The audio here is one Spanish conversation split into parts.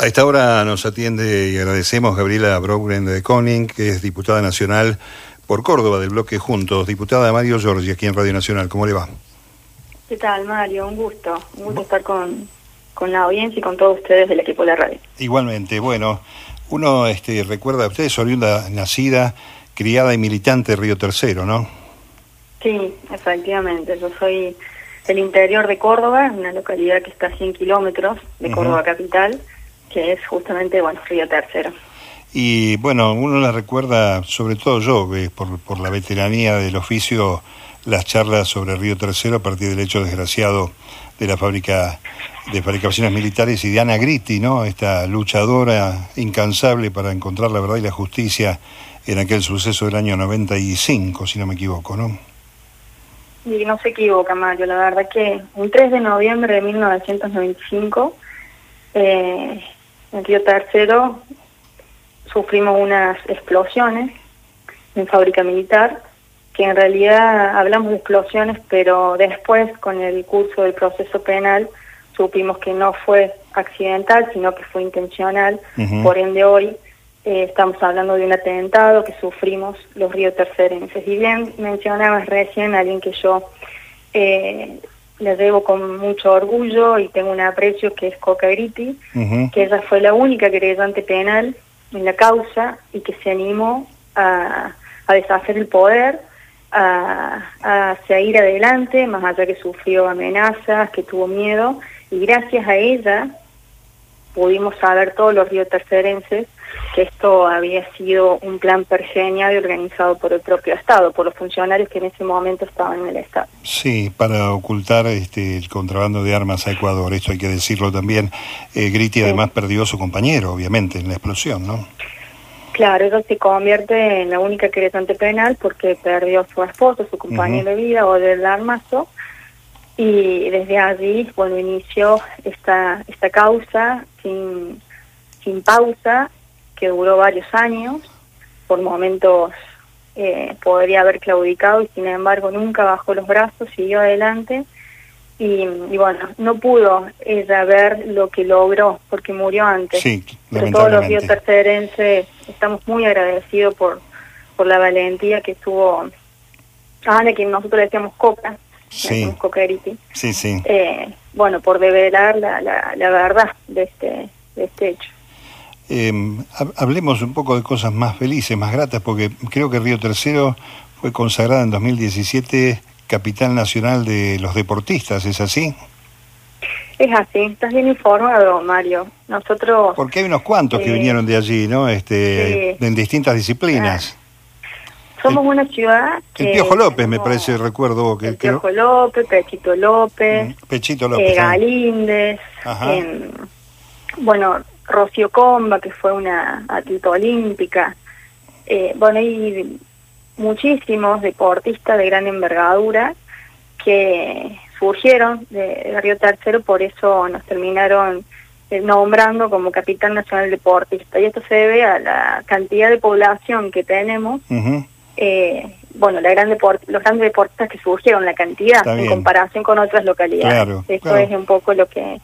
A esta hora nos atiende y agradecemos Gabriela Brogren de Koning, que es diputada nacional por Córdoba del bloque Juntos. Diputada Mario Giorgi, aquí en Radio Nacional. ¿Cómo le va? ¿Qué tal, Mario? Un gusto. Un gusto estar con, con la audiencia y con todos ustedes del equipo de la radio. Igualmente. Bueno, uno este, recuerda, usted es oriunda, nacida, criada y militante de Río Tercero, ¿no? Sí, efectivamente. Yo soy del interior de Córdoba, una localidad que está a 100 kilómetros de Córdoba capital, que es justamente, bueno, Río Tercero. Y bueno, uno la recuerda, sobre todo yo, que por, por la veteranía del oficio, las charlas sobre Río Tercero a partir del hecho desgraciado de la fábrica de fabricaciones militares y de Ana Gritti, ¿no? Esta luchadora incansable para encontrar la verdad y la justicia en aquel suceso del año 95, si no me equivoco, ¿no? Y no se equivoca, Mario. La verdad que un 3 de noviembre de 1995, eh, en Río Tercero, sufrimos unas explosiones en fábrica militar, que en realidad hablamos de explosiones, pero después, con el curso del proceso penal, supimos que no fue accidental, sino que fue intencional. Por ende, hoy eh, estamos hablando de un atentado que sufrimos los ríos tercerenses. Y bien mencionabas recién a alguien que yo eh, le debo con mucho orgullo y tengo un aprecio que es Coca Gritti, que ella fue la única creyente penal en la causa y que se animó a, a deshacer el poder, a, a, seguir adelante, más allá que sufrió amenazas, que tuvo miedo, y gracias a ella pudimos saber todos los ríos tercerenses que esto había sido un plan pergeniado y organizado por el propio Estado, por los funcionarios que en ese momento estaban en el Estado. Sí, para ocultar este, el contrabando de armas a Ecuador, esto hay que decirlo también. Eh, Gritti además perdió a su compañero, obviamente, en la explosión, ¿no? Claro, eso se convierte en la única querellante penal porque perdió a su esposo, su compañero de vida, o del armazo, y desde allí, bueno, inició esta, esta causa sin, sin pausa que duró varios años, por momentos eh, podría haber claudicado y sin embargo nunca bajó los brazos, siguió adelante. Y, bueno, no pudo ella ver lo que logró porque murió antes. Sí, Pero todos los ríos tercerenses estamos muy agradecidos por, por la valentía que tuvo Ana, que nosotros decíamos Coca, sí. Sí, sí. Eh, bueno, por develar la, la, la verdad de este, de este hecho. Eh, hablemos un poco de cosas más felices, más gratas, porque creo que Río Tercero fue consagrada en 2017 capital nacional de los deportistas, ¿es así? Es así, estás bien informado, Mario. Nosotros... Porque hay unos cuantos que vinieron de allí, ¿no? Este, En distintas disciplinas. Somos una ciudad que... El Piojo López, me parece, recuerdo. que El Piojo López, Pechito López. Pechito López. Eh, Galíndez. bueno, Rocío Comba, que fue una atleta olímpica. Eh, bueno, hay muchísimos deportistas de gran envergadura que surgieron de, Río Tercero, por eso nos terminaron eh, nombrando como Capital Nacional Deportista. Y esto se debe a la cantidad de población que tenemos. Eh, bueno, la gran los grandes deportistas que surgieron, la cantidad en comparación con otras localidades. Esto es un poco lo que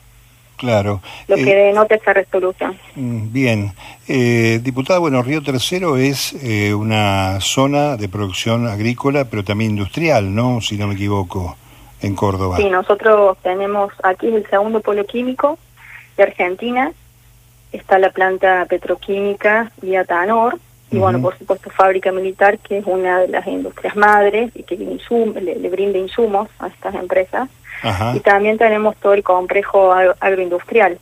Claro. Lo que eh, denota esta resolución. Mm, bien. Eh, diputada, bueno, Río Tercero es eh, una zona de producción agrícola, pero también industrial, ¿no? Si no me equivoco, en Córdoba. Sí, nosotros tenemos, aquí el segundo polo químico de Argentina, está la planta petroquímica y bueno, por supuesto fábrica militar, que es una de las industrias madres y que le, le brinda insumos a estas empresas. Y también tenemos todo el complejo agroindustrial,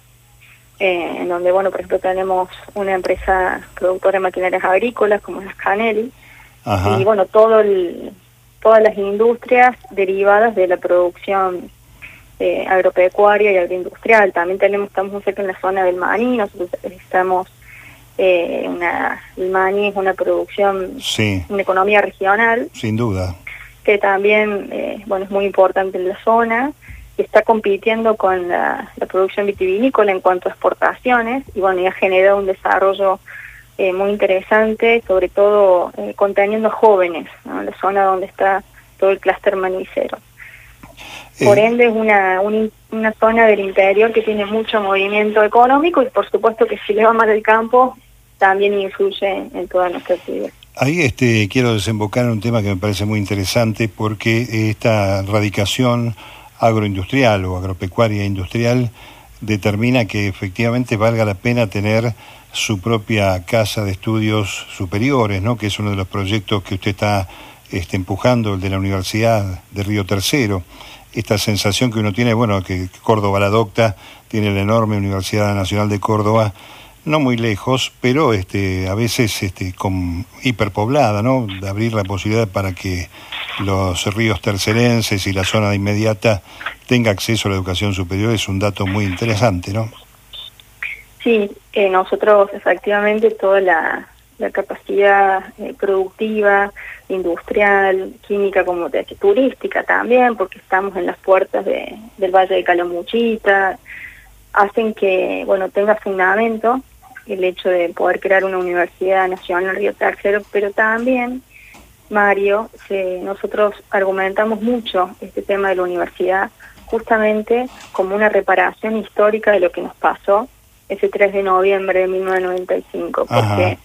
eh, en donde, bueno, por ejemplo, tenemos una empresa productora de maquinarias agrícolas como es Canelli, y bueno, todo el, todas las industrias derivadas de la producción eh, agropecuaria y agroindustrial. También tenemos, estamos muy cerca en la zona del maní, nosotros estamos, eh, una, el maní es una producción, una economía regional. Sin duda. Que también eh, bueno es muy importante en la zona y está compitiendo con la, producción vitivinícola en cuanto a exportaciones y bueno ya ha generado un desarrollo eh, muy interesante sobre todo eh, conteniendo jóvenes en la zona donde está todo el clúster manicero Por eh, ende es una, una zona del interior que tiene mucho movimiento económico y por supuesto que si le va mal el campo también influye en toda nuestra actividad. Ahí este, quiero desembocar en un tema que me parece muy interesante porque esta radicación agroindustrial o agropecuaria industrial determina que efectivamente valga la pena tener su propia casa de estudios superiores, ¿no? que es uno de los proyectos que usted está este, empujando, el de la Universidad de Río Tercero. Esta sensación que uno tiene, bueno, que Córdoba la adopta, tiene la enorme Universidad Nacional de Córdoba, no muy lejos, pero este, a veces este, con hiperpoblada, ¿no? De abrir la posibilidad para que los ríos tercerenses y la zona inmediata tenga acceso a la educación superior es un dato muy interesante, ¿no? Sí, eh, nosotros efectivamente toda la, capacidad eh, productiva, industrial, química, como te turística también, porque estamos en las puertas de, del Valle de Calamuchita, hacen que, bueno, tenga fundamento el hecho de poder crear una universidad nacional en Río Tercero, pero también Mario, nosotros argumentamos mucho este tema de la universidad justamente como una reparación histórica de lo que nos pasó ese 3 de noviembre de 1995, porque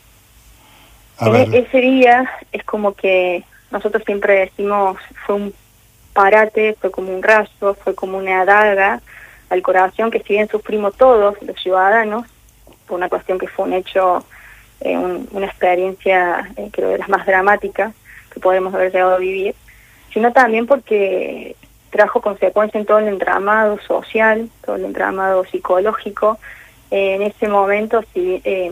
e-, ese día es como que nosotros siempre decimos fue un parate, fue como un raso, fue como una daga al corazón que si bien sufrimos todos los ciudadanos, por una cuestión que fue un hecho, eh, una experiencia eh, creo de las más dramáticas, que podemos haber llegado a vivir, sino también porque trajo consecuencias en todo el entramado social, todo el entramado psicológico. Eh, en ese momento si, eh,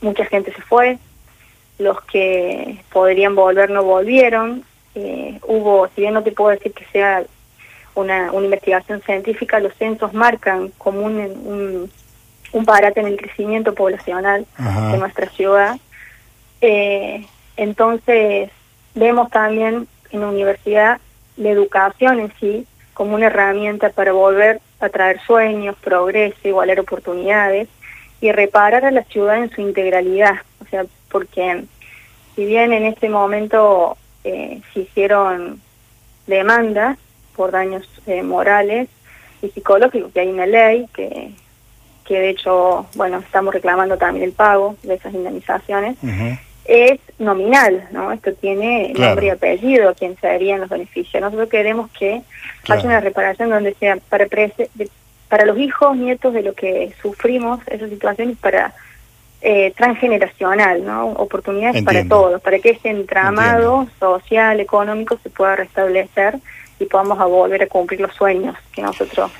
mucha gente se fue, los que podrían volver no volvieron. Eh, hubo, si bien no te puedo decir que sea una, una investigación científica, los censos marcan como un, un, un parate en el crecimiento poblacional de nuestra ciudad. entonces, Vemos también en la universidad la educación en sí como una herramienta para volver a traer sueños, progreso, igualar oportunidades y reparar a la ciudad en su integralidad. O sea, porque si bien en este momento eh, se hicieron demandas por daños eh, morales y psicológicos, que hay una ley que, que de hecho, bueno, estamos reclamando también el pago de esas indemnizaciones, es nominal, ¿no? Esto tiene nombre y apellido, quien serían los beneficios. Nosotros queremos que haya una reparación donde sea para, para los hijos, nietos de lo que sufrimos, esas situaciones, para eh, transgeneracional, ¿no? Oportunidades para todos, para que ese entramado social, económico se pueda restablecer y podamos volver a cumplir los sueños que nosotros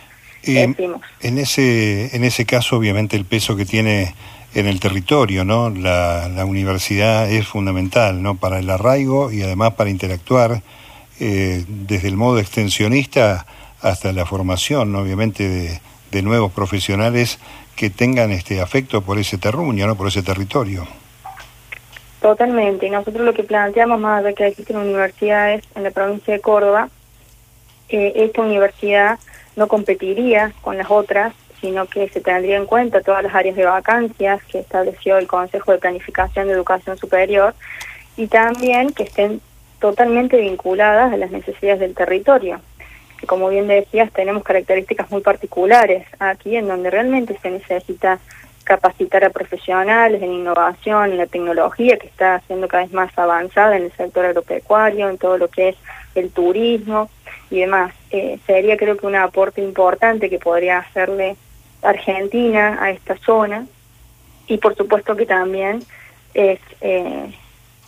decimos. En ese, en ese caso, obviamente, el peso que tiene en el territorio, ¿no? La, la, universidad es fundamental, ¿no? Para el arraigo y además para interactuar eh, desde el modo extensionista hasta la formación, obviamente, de, de, nuevos profesionales que tengan este afecto por ese terruño, ¿no? Por ese territorio. Totalmente. Y nosotros lo que planteamos, más de que existen universidades en la provincia de Córdoba, eh, esta universidad no competiría con las otras sino que se tendría en cuenta todas las áreas de vacancias que estableció el Consejo de Planificación de Educación Superior y también que estén totalmente vinculadas a las necesidades del territorio. Que como bien decías, tenemos características muy particulares aquí en donde realmente se necesita capacitar a profesionales en innovación, en la tecnología que está siendo cada vez más avanzada en el sector agropecuario, en todo lo que es el turismo y demás. Eh, sería creo que un aporte importante que podría hacerle Argentina a esta zona y por supuesto que también es eh,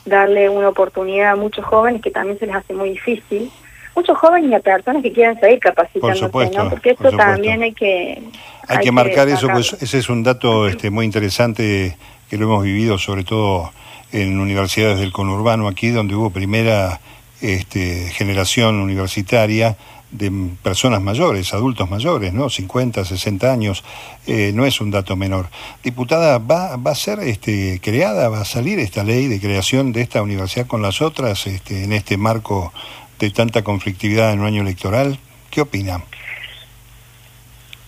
darle una oportunidad a muchos jóvenes que también se les hace muy difícil muchos jóvenes y a personas que quieran seguir capacitándose, ¿no? Porque esto también hay que... Hay, que marcar eso, pues ese es un dato este, muy interesante que lo hemos vivido sobre todo en universidades del conurbano aquí, donde hubo primera este, generación universitaria de personas mayores, adultos mayores, ¿no? 50, 60 años, eh, no es un dato menor. Diputada, ¿va, ¿va a ser este, creada, va a salir esta ley de creación de esta universidad con las otras este, en este marco de tanta conflictividad en un año electoral? ¿Qué opina?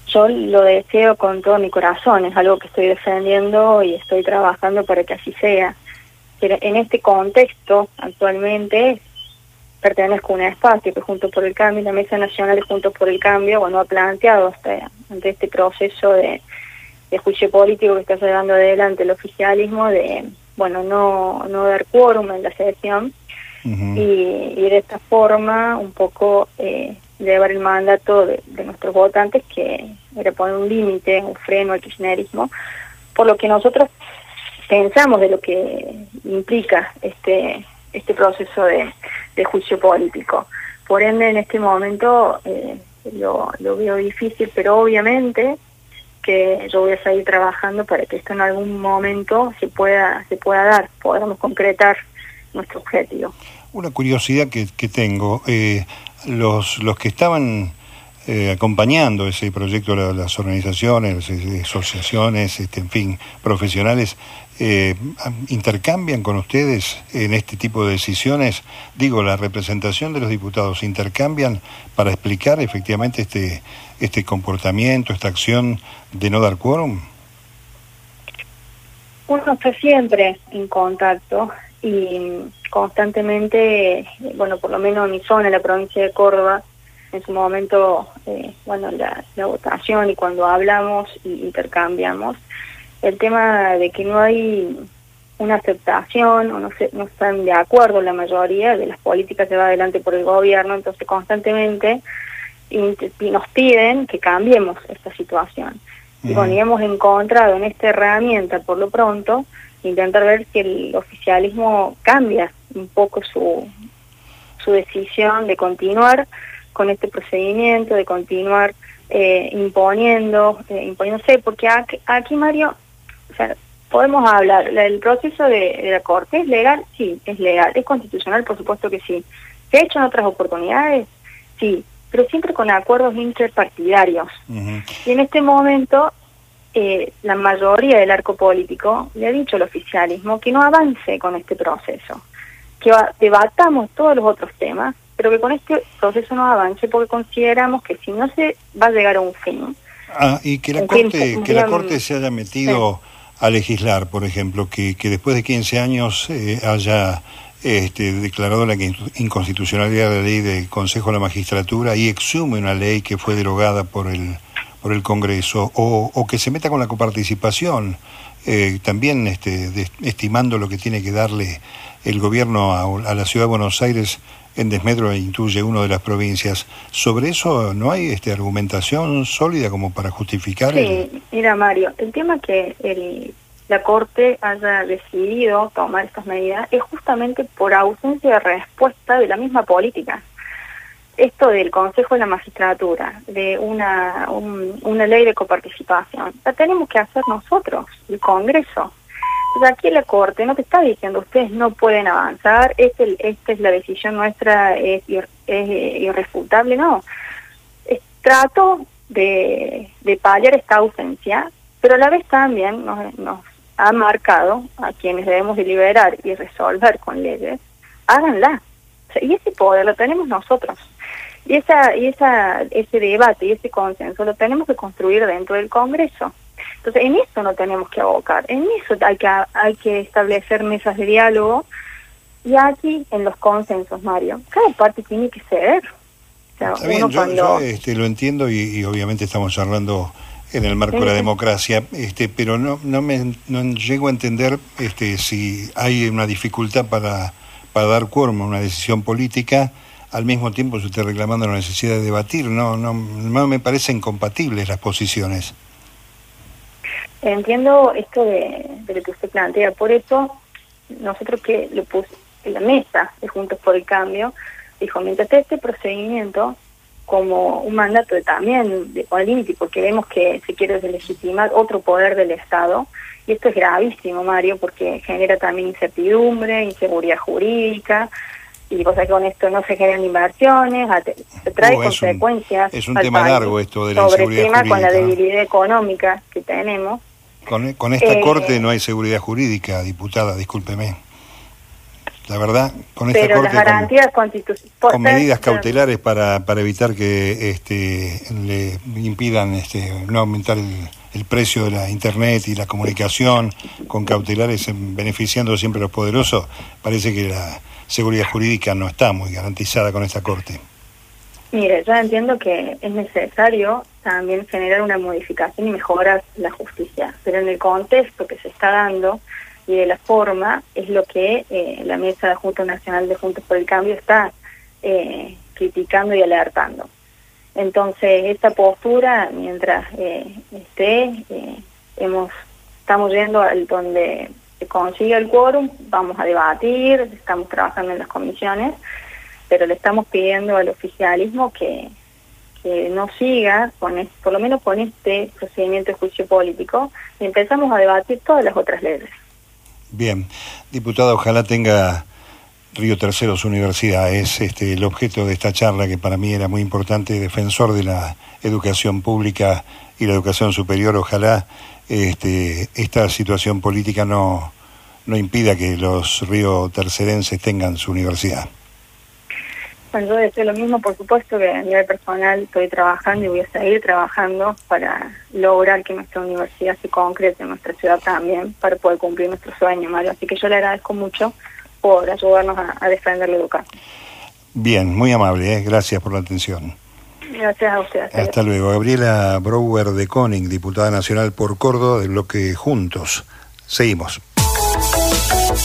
Yo lo deseo con todo mi corazón, es algo que estoy defendiendo y estoy trabajando para que así sea. Pero en este contexto, actualmente, pertenezco a un espacio que Juntos por el Cambio, la Mesa Nacional de Juntos por el Cambio, bueno, ha planteado hasta, ante este proceso de, juicio político que está llevando adelante el oficialismo de, bueno, no, no dar quórum en la sesión y, de esta forma un poco eh, llevar el mandato de, nuestros votantes que era poner un límite, un freno al kirchnerismo, por lo que nosotros pensamos de lo que implica este este proceso de, juicio político. Por ende, en este momento eh, lo, lo veo difícil, pero obviamente que yo voy a seguir trabajando para que esto en algún momento se pueda se pueda dar, podamos concretar nuestro objetivo. Una curiosidad que, que tengo, eh, los, los que estaban eh, acompañando ese proyecto, las organizaciones, las asociaciones, este, en fin, profesionales, eh, intercambian con ustedes en este tipo de decisiones, digo, la representación de los diputados, intercambian para explicar efectivamente este, este comportamiento, esta acción de no dar quórum. Uno está siempre en contacto y constantemente, bueno, por lo menos en mi zona, en la provincia de Córdoba, en su momento, eh, bueno, la, votación y cuando hablamos y intercambiamos, el tema de que no hay una aceptación o no, se, no están de acuerdo la mayoría de las políticas que va adelante por el gobierno, entonces constantemente nos piden que cambiemos esta situación. Y bueno, hemos encontrado en esta herramienta, por lo pronto, intentar ver si el oficialismo cambia un poco su, su decisión de continuar con este procedimiento, de continuar eh, imponiendo, eh, imponiéndose, porque aquí, Mario, o sea, podemos hablar, el proceso de, la Corte es legal, sí, es legal, es constitucional, por supuesto que sí. ¿Se ha hecho en otras oportunidades? Sí, pero siempre con acuerdos interpartidarios. Y en este momento, eh, la mayoría del arco político le ha dicho al oficialismo que no avance con este proceso, que debatamos todos los otros temas, pero que con este proceso no avance porque consideramos que si no se va a llegar a un fin. Ah, y que la, corte, que la Corte se haya metido a legislar, por ejemplo, que, que después de 15 años eh, haya este, declarado la inconstitucionalidad de la ley del Consejo de la Magistratura y exhume una ley que fue derogada por el, por el Congreso, o, o que se meta con la coparticipación, eh, también este, estimando lo que tiene que darle el gobierno a, a la Ciudad de Buenos Aires en desmedro e incluye una de las provincias. ¿Sobre eso no hay este, argumentación sólida como para justificar? Sí, mira Mario, el tema que el, la Corte haya decidido tomar estas medidas es justamente por ausencia de respuesta de la misma política. Esto del Consejo de la Magistratura, de una, una ley de coparticipación, la tenemos que hacer nosotros, el Congreso aquí la Corte no te está diciendo ustedes no pueden avanzar, este, esta es la decisión nuestra, es, irrefutable, no. trato de, de paliar esta ausencia, pero a la vez también nos, nos ha marcado a quienes debemos deliberar y resolver con leyes, háganla. y ese poder lo tenemos nosotros. Y esa y esa ese debate y ese consenso lo tenemos que construir dentro del Congreso. Entonces, en eso no tenemos que abocar, en eso hay que, hay que establecer mesas de diálogo y aquí en los consensos, Mario, cada parte tiene que ceder. Está bien, yo, este, lo entiendo y, obviamente estamos hablando en el marco de la democracia, este, pero no, no me no llego a entender este, si hay una dificultad para, para dar quórum a una decisión política, al mismo tiempo se está reclamando la necesidad de debatir, no, no, me parecen compatibles las posiciones. Entiendo esto de, lo que usted plantea, por eso nosotros que lo puse en la mesa de Juntos por el Cambio, dijo, mientras este procedimiento como un mandato también de límite, porque vemos que se quiere deslegitimar otro poder del Estado, y esto es gravísimo, Mario, porque genera también incertidumbre, inseguridad jurídica, y cosa que con esto no se generan inversiones, trae uh, consecuencias. es un tema largo esto de la inseguridad jurídica. con la debilidad económica que tenemos. Con, con esta eh, corte no hay seguridad jurídica, diputada, discúlpeme. La verdad, con esta pero corte las garantías con, con medidas cautelares para, para evitar que este, le impidan este, no aumentar el precio de la internet y la comunicación con cautelares beneficiando siempre a los poderosos, parece que la seguridad jurídica no está muy garantizada con esta Corte. Mire, yo entiendo que es necesario también generar una modificación y mejorar la justicia, pero en el contexto que se está dando y de la forma es lo que eh, la Mesa de Junta Nacional de Juntos por el Cambio está eh, criticando y alertando. Entonces, esta postura, mientras eh, esté, eh, hemos, estamos yendo al donde se consigue el quórum, vamos a debatir, estamos trabajando en las comisiones, pero le estamos pidiendo al oficialismo que, que no siga, con por lo menos con este procedimiento de juicio político, y empezamos a debatir todas las otras leyes. Bien, diputada, ojalá tenga Río Tercero, su universidad, es este, el objeto de esta charla que para mí era muy importante, defensor de la educación pública y la educación superior. Ojalá este, esta situación política no, no impida que los río tercerenses tengan su universidad. Bueno, yo deseo lo mismo, por supuesto que a nivel personal estoy trabajando y voy a seguir trabajando para lograr que nuestra universidad se concrete en nuestra ciudad también, para poder cumplir nuestro sueño, Mario. Así que yo le agradezco mucho por ayudarnos a, defender la educación. Bien, muy amable, ¿eh? gracias por la atención. Gracias a usted. Hasta, luego. Gabriela Brouwer de Koning, diputada nacional por Córdoba del bloque Juntos. Seguimos.